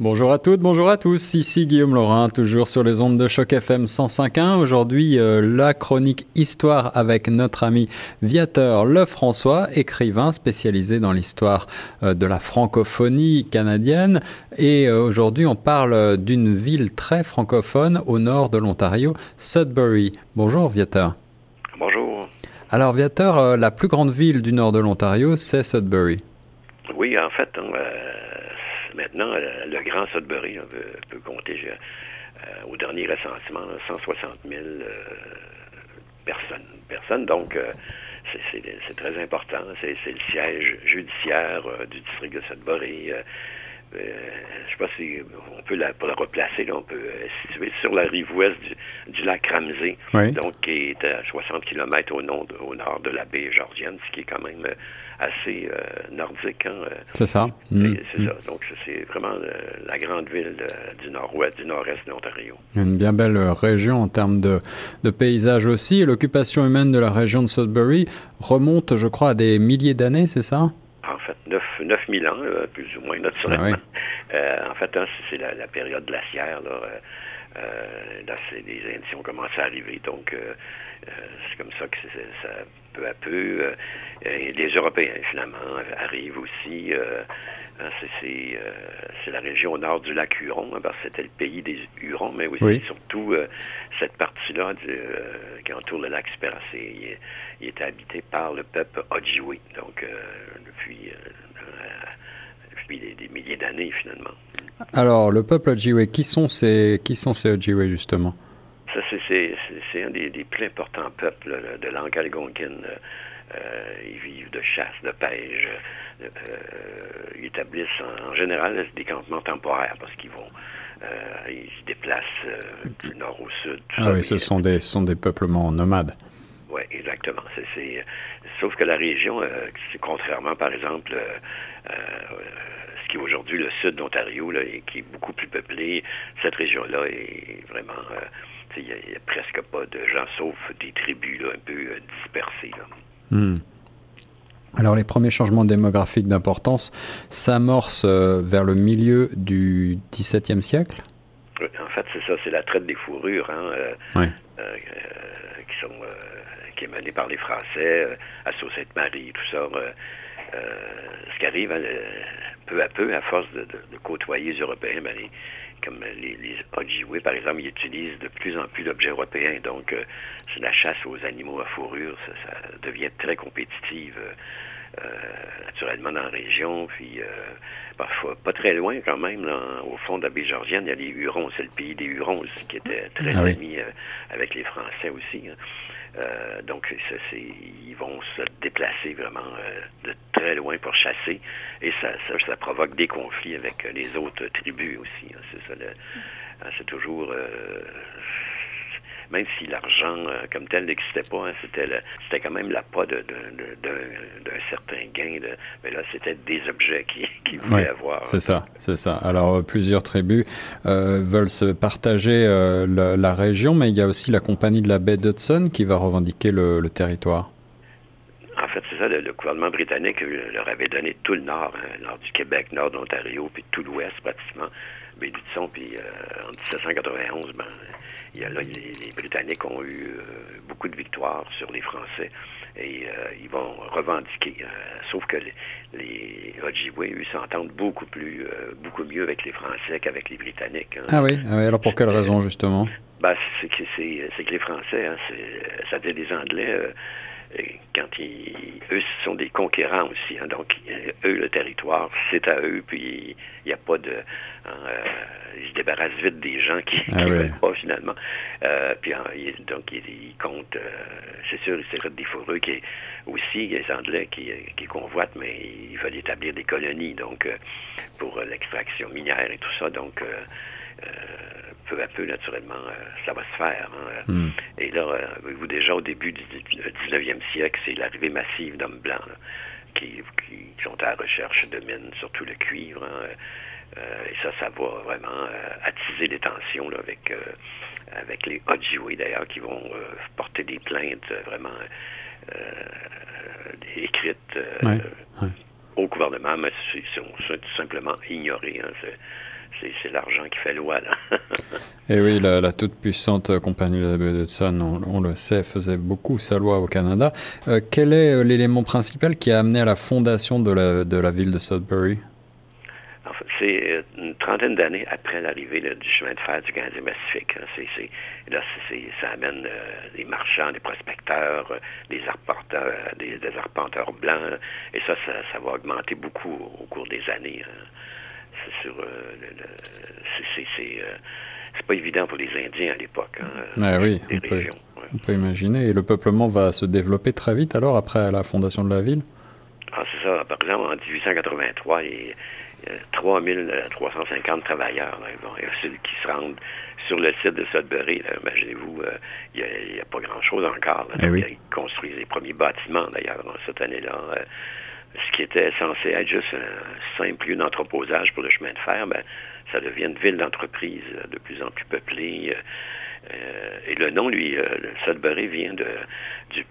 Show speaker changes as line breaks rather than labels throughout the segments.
Bonjour à toutes, bonjour à tous, ici Guillaume Laurin, toujours sur les ondes de choc FM 105.1. Aujourd'hui, euh, la chronique Histoire avec notre ami Viateur Lefrançois, écrivain spécialisé dans l'histoire euh, de la francophonie canadienne. Et euh, aujourd'hui, on parle d'une ville très francophone au nord de l'Ontario, Sudbury. Bonjour Viateur.
Bonjour.
Alors Viateur, la plus grande ville du nord de l'Ontario, c'est Sudbury.
Oui, en fait, on, maintenant, euh, le Grand Sudbury peut, compter euh, au dernier recensement 160 000 euh, personnes. personnes. Donc, c'est très important. C'est le siège judiciaire du district de Sudbury. Euh, je sais pas si on peut la, pour la replacer, on peut euh, situer sur la rive ouest du, lac Ramsey, donc qui est à 60 km au, nord de la baie georgienne, ce qui est quand même euh, assez nordique. Hein,
c'est ça.
Mm. C'est ça. Donc c'est vraiment la grande ville du nord-ouest, du nord-est de l'Ontario.
Une bien belle région en termes de, de paysage aussi. L'occupation humaine de la région de Sudbury remonte, je crois, à des milliers d'années, c'est ça?
En fait, 9, 9000 ans, plus ou moins naturellement. Ah euh, en fait, hein, c'est la, période glaciaire. Là, euh, euh, là c'est les Indiens ont commencé à arriver, donc c'est comme ça que ça, peu à peu. les Européens, finalement, arrivent aussi. Hein, c'est la région au nord du lac Huron, hein, parce que c'était le pays des Hurons, mais aussi surtout cette partie-là qui entoure le lac Supérieur, il, il était habité par le peuple Ojibwe, donc depuis des, milliers d'années finalement.
Alors, le peuple Ojibwe, qui sont ces, qui sont ces Ojibwe justement?
Ça, c'est un des, plus importants peuples de langue algonquine. Euh, ils vivent de chasse, de pêche. Euh, ils établissent en, général des campements temporaires parce qu'ils vont, euh, ils se déplacent du nord au sud.
Ah oui, ce sont des, sont des peuplements nomades.
Oui, exactement. C'est, sauf que la région, c'est contrairement, par exemple, ce qui est aujourd'hui le sud d'Ontario, et qui est beaucoup plus peuplé, cette région-là est vraiment... il n'y a, presque pas de gens, sauf des tribus un peu dispersées.
Hmm. Alors les premiers changements démographiques d'importance s'amorcent euh, vers le milieu du XVIIe siècle
En fait, c'est ça, c'est la traite des fourrures hein, euh, euh, qui, sont, qui est menée par les Français à Sault-Sainte-Marie, tout ça. ce qui arrive peu à peu, à force de, côtoyer les Européens, ben, comme les, les Ojibwe, par exemple, ils utilisent de plus en plus d'objets européens. Donc, euh, la chasse aux animaux à fourrure, ça, devient très compétitive. Euh, euh, naturellement dans la région, puis parfois pas très loin quand même, au fond de la baie georgienne, il y a les Hurons, c'est le pays des Hurons aussi qui était très ah ami avec les Français aussi. Hein. Euh, donc, ils vont se déplacer vraiment euh, de très loin pour chasser, et ça, ça, provoque des conflits avec les autres tribus aussi. Hein. c'est ça, hein, c'est toujours même si l'argent euh, comme tel n'existait pas, hein, c'était c'était quand même l'appât d'un certain gain. De, mais là, c'était des objets qui, qui voulaient avoir.
C'est ça, c'est ça. Alors, euh, plusieurs tribus euh, veulent se partager la, région, mais il y a aussi la compagnie de la baie d'Hudson qui va revendiquer le, territoire.
En fait, c'est ça, le, gouvernement britannique leur avait donné tout le nord, hein, le nord du Québec, nord de l'Ontario, puis tout l'ouest pratiquement. D'Hudson, puis en 1791, ben, il y a, là, les, Britanniques ont eu euh, beaucoup de victoires sur les Français et euh, ils vont revendiquer. Euh, sauf que les, les Ojibwe, eux, s'entendent beaucoup plus, beaucoup mieux avec les Français qu'avec les Britanniques. Hein.
Ah, oui? ah oui, alors pour quelle raison justement?
Ben, c'est que, c'est, que les Français, hein, ça veut dire des Anglais quand ils, eux sont des conquérants aussi, hein, donc eux le territoire c'est à eux, puis il n'y a pas de, hein, euh, ils se débarrassent vite des gens qui ne ah veulent pas finalement, euh, puis hein, donc ils, comptent, euh, c'est sûr c'est des fourreux qui aussi les Anglais qui, qui convoitent, mais ils veulent établir des colonies donc pour l'extraction minière et tout ça, donc peu à peu, naturellement, euh, ça va se faire. Hein. Hmm. Et là, euh, vous déjà au début du 19e siècle, c'est l'arrivée massive d'hommes blancs qui, sont à la recherche de mines, surtout le cuivre. Hein. Euh, et ça, ça va vraiment attiser les tensions avec, avec les Ojibwe, d'ailleurs, qui vont porter des plaintes vraiment écrites au gouvernement, mais ils sont, tout simplement ignorés. Hein. C'est l'argent qui fait loi. Là.
Et oui, la, toute puissante compagnie de Hudson, on, on, le sait, faisait beaucoup sa loi au Canada. quel est l'élément principal qui a amené à la fondation de la, de la ville de Sudbury?
c'est euh, une trentaine d'années après l'arrivée du chemin de fer du Canadien Pacifique. Hein. C'est, là, ça amène euh, des marchands, des prospecteurs, euh, des arpenteurs, des, arpenteurs blancs, et ça, ça, va augmenter beaucoup au cours des années. Hein. C'est sur, c'est, pas évident pour les Indiens à l'époque. Hein,
ben oui, on peut, on peut imaginer. Et le peuplement va se développer très vite alors après la fondation de la ville?
Ah, c'est ça. Par exemple, en 1883, il 3350 travailleurs qui se rendent sur le site de Sudbury. Imaginez-vous, euh, il n'y a, pas grand-chose encore.
Eh
ils construisent les premiers bâtiments, d'ailleurs, cette année-là. Euh, ce qui était censé être juste un simple lieu d'entreposage pour le chemin de fer, ben, ça devient une ville d'entreprise euh, de plus en plus peuplée. et le nom, lui, Sudbury vient de, du,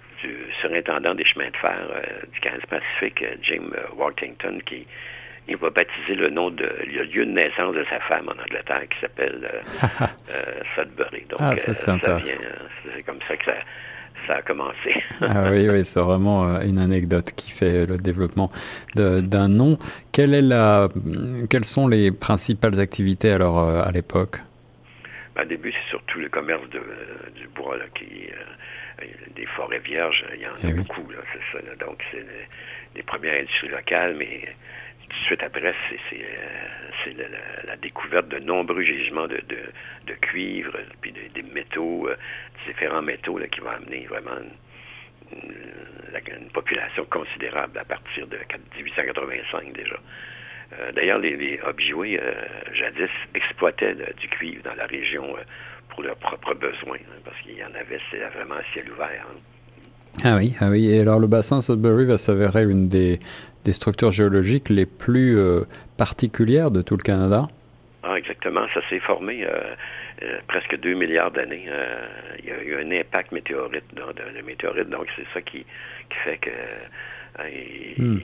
surintendant des chemins de fer du Canada Pacifique, Jim Walkington, qui il va baptiser le nom de le lieu de naissance de sa femme en Angleterre qui s'appelle euh, euh, Sudbury. Donc,
ah,
euh,
ça, c'est
comme ça que ça, a commencé.
ah oui, oui, c'est vraiment une anecdote qui fait le développement d'un nom. Quelle est la, quelles sont les principales activités alors à l'époque?
Ben, au début, c'est surtout le commerce de, du bois qui des forêts vierges, il y en a eh beaucoup, c'est ça. donc, c'est les, premières industries locales, mais de suite après, c'est euh, la, découverte de nombreux gisements de, de, cuivre, puis des métaux, euh, différents métaux qui vont amener vraiment une, population considérable à partir de 1885 déjà. Euh, d'ailleurs, les, les jadis, exploitaient du cuivre dans la région pour leurs propres besoins, hein, parce qu'il y en avait, c'est vraiment à ciel ouvert. Hein.
Ah oui, ah oui. Et alors le bassin Sudbury va s'avérer une des, des structures géologiques les plus euh, particulières de tout le Canada?
Ah, exactement. Ça s'est formé euh, euh, presque 2 milliards d'années. il y a eu un impact météorite, de, météorite, donc c'est ça qui, qui, fait que hmm.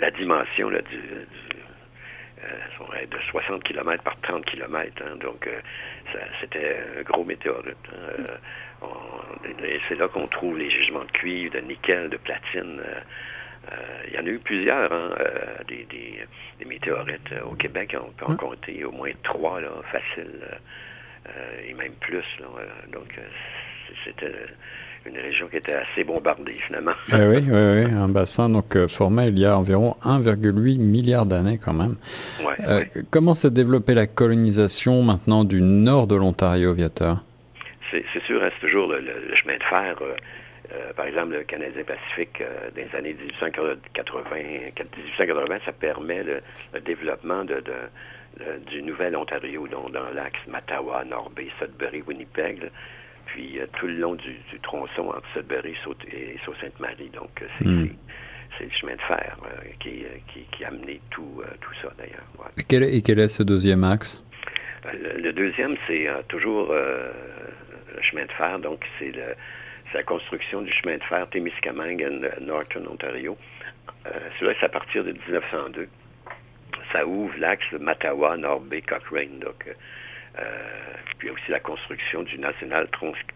la dimension là, du, de 60 km par 30 km. Hein, donc, c'était un gros météorite. Hein, c'est là qu'on trouve les jugements de cuivre, de nickel, de platine. Euh, il y en a eu plusieurs, hein, euh, des, des, météorites euh, au Québec. On peut en hum. compter au moins trois, là, facile, et même plus. Là, donc, c'était une région qui était assez bombardée, finalement.
Eh oui, oui, oui, un bassin donc formé il y a environ 1,8 milliard d'années quand même.
Ouais,
Comment s'est développée la colonisation maintenant du nord de l'Ontario, Viateur?
C'est sûr, c'est toujours le, chemin de fer euh, par exemple, le Canadien Pacifique euh, les années 1880, 1880 ça permet le, développement de, du Nouvel Ontario, donc dans l'axe Mattawa, Norby, Sudbury, Winnipeg, puis euh, tout le long du, tronçon entre Sudbury et Sault-Sainte-Marie. Donc, hmm. c'est le chemin de fer qui, qui, a amené tout, tout ça, d'ailleurs.
Et, quel est, et, quel est, ce deuxième axe?
Le, deuxième, c'est toujours le chemin de fer, donc c'est le c'est la construction du chemin de fer Témiscamingue Norton, Ontario. Euh, Cela, c'est à partir de 1902. Ça ouvre l'axe Mattawa, Nord Bay, Cochrane. Donc, euh, puis aussi la construction du national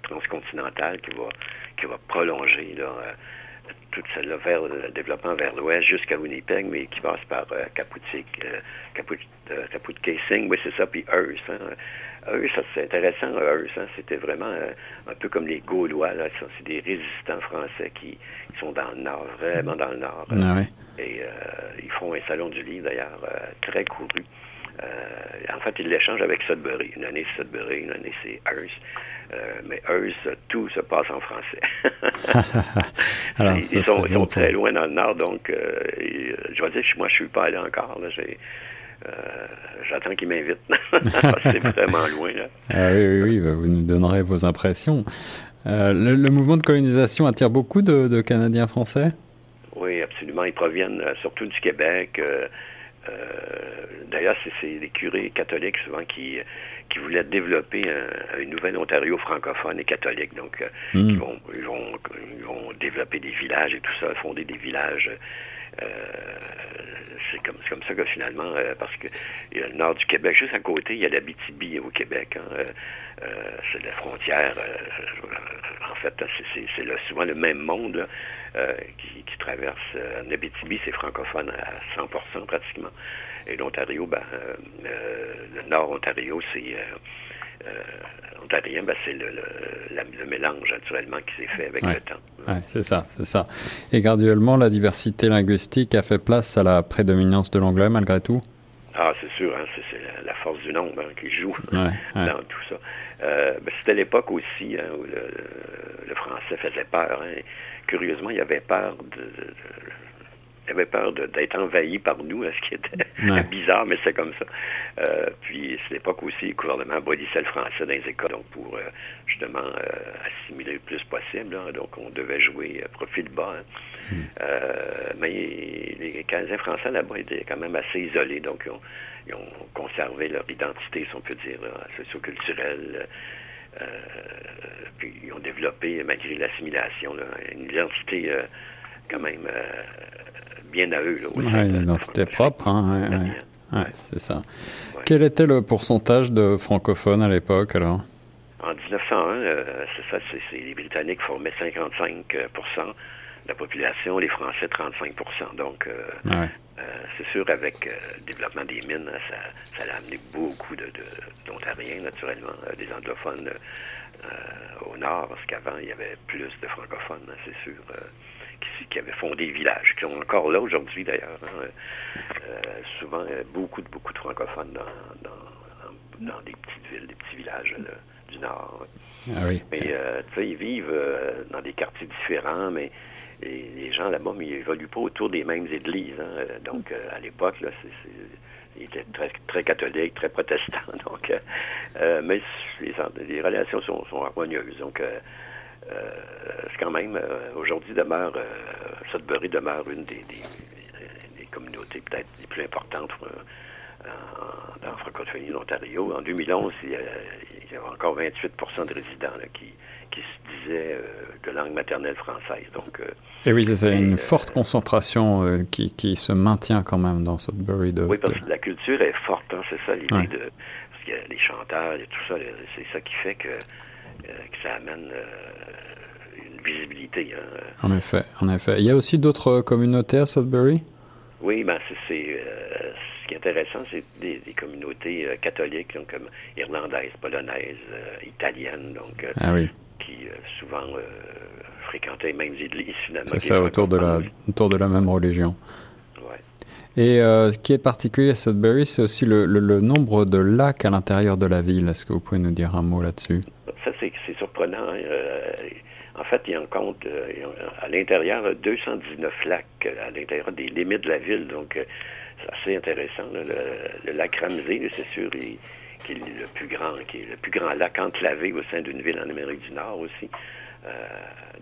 transcontinental qui va, prolonger euh, tout celle-là vers le développement vers l'ouest jusqu'à Winnipeg, mais qui passe par euh, Caputic, euh, Caput, euh, Caput Casing, oui c'est ça, puis Hearst. Hein. Hearst, c'est intéressant, Hearst, hein, c'était vraiment euh, un peu comme les Gaulois, là, c'est des résistants français qui, sont dans le nord, vraiment dans le nord.
Ah,
Et ils font un salon du livre d'ailleurs très couru. En fait, ils l'échangent avec Sudbury. Une année c'est Sudbury, une année c'est Hearst. Euh, mais eux, tout se passe en français. Alors, ils, sont, très loin dans le nord, donc euh, je vais dire que moi, je suis pas allé encore. Euh, j'attends qu'ils m'invitent. c'est vraiment loin. Là.
Ah oui, oui, oui, vous nous donnerez vos impressions. Le, mouvement de colonisation attire beaucoup de, Canadiens français?
Oui, absolument. Ils proviennent surtout du Québec. D'ailleurs, c'est les curés catholiques souvent qui, qui voulaient développer un, nouvel Ontario francophone et catholique. Donc, euh, hmm. ils, vont, ils, vont, développer des villages et tout ça, fonder des villages c'est comme, comme ça que finalement, parce que il y a le nord du Québec, juste à côté, il y a la BTB au Québec. Hein, c'est la frontière. en fait, c'est souvent le même monde qui, qui, traverse. Abitibi, c'est francophone à 100% pratiquement. Et l'Ontario, ben, le nord Ontario, c'est euh, ontarien, ben, c'est le, le, mélange naturellement qui s'est fait avec le temps.
C'est ça, c'est ça. Et graduellement, la diversité linguistique a fait place à la prédominance de l'anglais malgré tout?
Ah, c'est sûr, hein, c'est la, force du nombre hein, qui joue dans tout ça. Euh, ben, C'était l'époque aussi hein, où le, français faisait peur. Curieusement, il y avait peur de avait peur d'être envahi par nous, ce qui était bizarre, mais c'est comme ça. Euh, puis, c'est l'époque aussi, le gouvernement abolissait le français dans les écoles, donc pour euh, justement euh, assimiler le plus possible. donc, on devait jouer profil bas. Hein. Hmm. mais les Canadiens français là-bas étaient quand même assez isolés, donc ils ont, conservé leur identité, si on peut dire, socioculturelle. puis ils ont développé, malgré l'assimilation, une identité quand même bien à eux.
une identité propre, hein, c'est ça. Quel était le pourcentage de francophones à l'époque alors?
En 1901, euh, c'est ça, c'est, les Britanniques formaient 55% de la population, les Français 35% Donc, euh, euh, c'est sûr, avec le développement des mines, ça, ça a amené beaucoup de, d'Ontariens, naturellement, des anglophones au nord, parce qu'avant, il y avait plus de francophones, c'est sûr qui, avaient fondé des villages, qui sont encore là aujourd'hui d'ailleurs. Hein. Euh, souvent, beaucoup de beaucoup de francophones dans, dans, des petites villes, des petits villages du Nord.
Ah oui.
Mais euh, tu sais, ils vivent euh, dans des quartiers différents, mais les gens là-bas, mais ils évoluent pas autour des mêmes églises. Hein. Donc, à l'époque, là, c'est ils étaient très, très catholiques, très protestants. Donc, mais les, les, relations sont, sont harmonieuses. Donc, euh, c'est quand même, euh, aujourd'hui demeure, euh, Sudbury demeure une des, communautés peut-être les plus importantes dans la francophonie d'Ontario. En 2011, il y, avait encore 28% de résidents qui, se disaient de langue maternelle française. Donc,
et oui, c'est une forte concentration qui, se maintient quand même dans Sudbury. De,
oui, parce que la culture est forte, hein, c'est ça l'idée de... Parce qu'il y a les chanteurs et tout ça, c'est ça qui fait que euh, que ça amène euh, une visibilité. Hein.
En effet, en effet. Il y a aussi d'autres communautés à Sudbury?
Oui, ben c'est euh, ce qui est intéressant, c'est des, communautés catholiques, donc, comme irlandaises, polonaises, italiennes, donc
ah
qui souvent fréquentaient les mêmes églises finalement.
C'est ça, autour de la autour de la même religion.
Ouais.
Et ce qui est particulier à Sudbury, c'est aussi le, le, nombre de lacs à l'intérieur de la ville. Est-ce que vous pouvez nous dire un mot là-dessus?
Ça, c'est surprenant. Hein. Euh, en fait, il en compte euh, à l'intérieur 219 lacs à l'intérieur des limites de la ville. Donc, euh, c'est assez intéressant. Le, lac Ramsey, c'est sûr, qui est le plus grand, qui est le plus grand lac enclavé au sein d'une ville en Amérique du Nord aussi.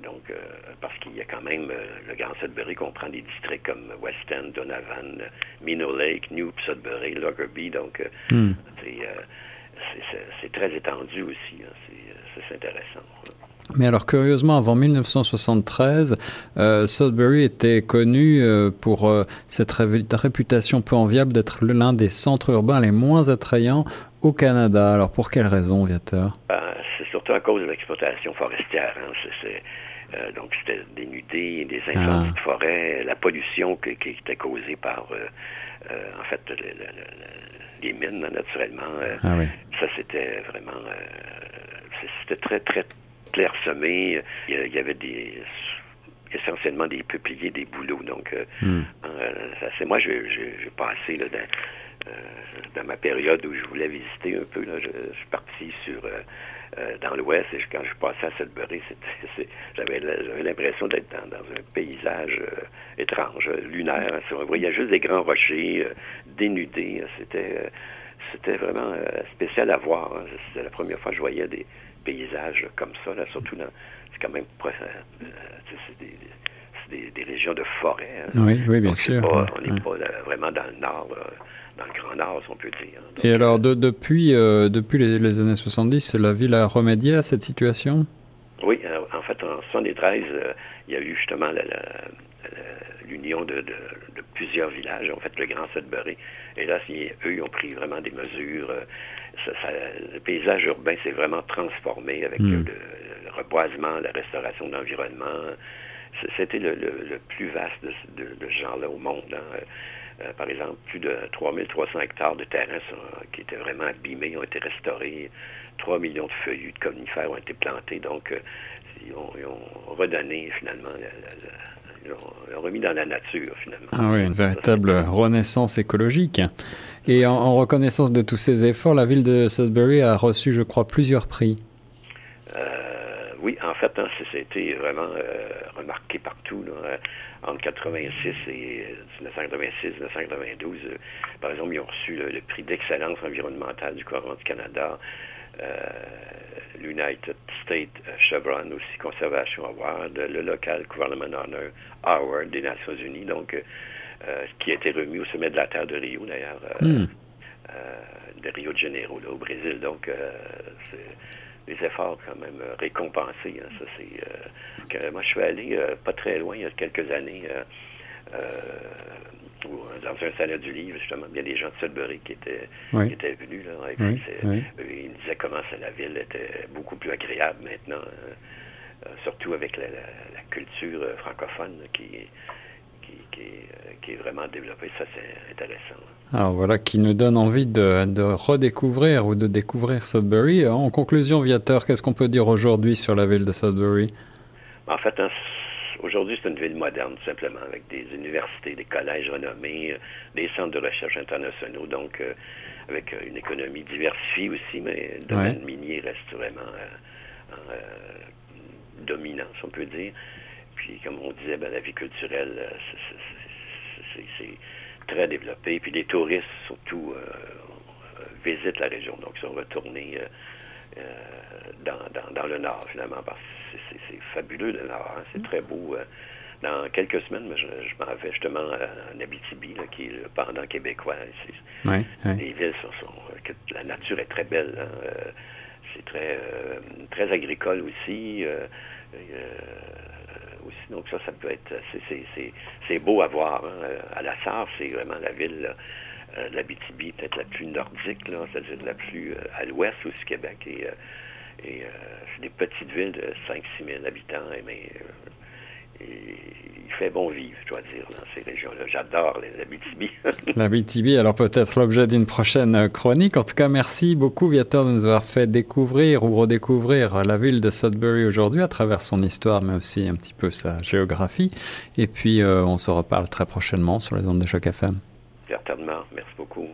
donc, parce qu'il y a quand même le Grand Sudbury comprend des districts comme West End, Donovan, Minnow Lake, New Sudbury, Lockerbie. Donc, hmm. C'est très étendu aussi. Hein c'est intéressant.
Mais alors curieusement, avant 1973, euh, Sudbury était connu euh, pour euh, cette réputation peu enviable d'être l'un des centres urbains les moins attrayants au Canada. Alors pour quelle raison, Viateur?
Ben, C'est surtout à cause de l'exploitation forestière. Hein. donc c'était des nudés, des incendies ah. de forêt, la pollution qui, était causée par, en fait, les mines, naturellement.
Ah
ça, c'était vraiment c'était très, très clairsemé. Il y avait des essentiellement des peupliers, des bouleaux. Donc, euh, euh, c'est moi, j'ai passé là, dans, euh, dans, ma période où je voulais visiter un peu. Là, je, suis parti sur dans l'Ouest et quand je passais à Sudbury, j'avais l'impression d'être dans, un paysage étrange, lunaire. On voyait juste des grands rochers dénudés. C'était c'était vraiment spécial à voir. Hein. C'était la première fois que je voyais des, paysages comme ça, là, surtout dans. C'est quand même. Euh, c'est des, des, régions de forêt.
Hein. Oui, oui, bien sûr.
on n'est pas vraiment dans le nord, dans le Grand Nord, si on peut dire.
Et alors, de, depuis, euh, depuis les, années 70, la ville a remédié à cette situation?
Oui, en fait, en 73, euh, il y a eu justement la, l'union de, plusieurs villages, en fait le Grand Sudbury. Et là, eux, ils ont pris vraiment des mesures. le paysage urbain s'est vraiment transformé avec hmm. le, reboisement, la restauration de l'environnement. C'était le, plus vaste de, ce genre-là au monde. Hein. Euh, par exemple, plus de 3300 hectares de terrain qui étaient vraiment abîmés ont été restaurés. 3 millions de feuillus de conifères ont été plantés. Donc, euh, ils, ont, redonné finalement, ils, ont, remis dans la nature finalement.
Ah oui, une véritable renaissance écologique. Et en, reconnaissance de tous ces efforts, la ville de Sudbury a reçu, je crois, plusieurs prix.
Euh, oui, en fait, hein, c'était vraiment remarqué partout. Là entre 86 et 1986, 1992. Euh, par exemple, ils ont reçu le, prix d'excellence environnementale du gouvernement du Canada, euh, l'United States Chevron aussi, Conservation Award, le local Government Honor Award des Nations Unies, donc euh, qui a été remis au sommet de la Terre de Rio, d'ailleurs, hmm. de Rio de Janeiro, là, au Brésil. Donc, c'est des efforts quand même euh, récompensés. Hein. Ça, c'est euh, moi, je suis allé euh, pas très loin il y a quelques années. dans un salon du livre, justement, il y a des gens de Sudbury qui étaient, qui étaient venus. Là, ils disaient comment la ville était beaucoup plus agréable maintenant, surtout avec la, culture francophone qui, qui, est, vraiment développée. Ça, c'est intéressant.
Alors voilà, qui nous donne envie de, redécouvrir ou de découvrir Sudbury. En conclusion, Viateur, qu'est-ce qu'on peut dire aujourd'hui sur la ville de Sudbury?
En fait, hein, aujourd'hui, c'est une ville moderne, tout simplement, avec des universités, des collèges renommés, euh, des centres de recherche internationaux, donc euh, avec euh, une économie diversifiée aussi, mais le domaine minier reste vraiment dominant, si on peut dire. Puis, comme on disait, ben, la vie culturelle, c'est très développé. Puis les touristes, surtout, euh, euh, visitent la région. Donc, ils sont retournés euh, dans, le nord, finalement, parce que c'est fabuleux, le nord. Hein. C'est très beau. dans quelques semaines, je, m'en vais justement en Abitibi, qui est le pendant québécois. Les villes sont, la nature est très belle. Hein. c'est très très agricole aussi. Donc ça, ça peut être, c'est beau à voir. Hein. À la Sarre, c'est vraiment la ville euh, de l'Abitibi, peut-être la plus nordique, c'est-à-dire la plus euh, à l'ouest aussi du Québec. Et, euh, et c'est des petites villes de 5-6 000 habitants, mais il fait bon vivre, je dois dire, dans ces régions-là. J'adore les Abitibi.
L'Abitibi, alors peut-être l'objet d'une prochaine chronique. En tout cas, merci beaucoup, Viator, de nous avoir fait découvrir ou redécouvrir la ville de Sudbury aujourd'hui à travers son histoire, mais aussi un petit peu sa géographie. Et puis, euh, on se reparle très prochainement sur les ondes de Choc FM.
Certainement. Merci beaucoup.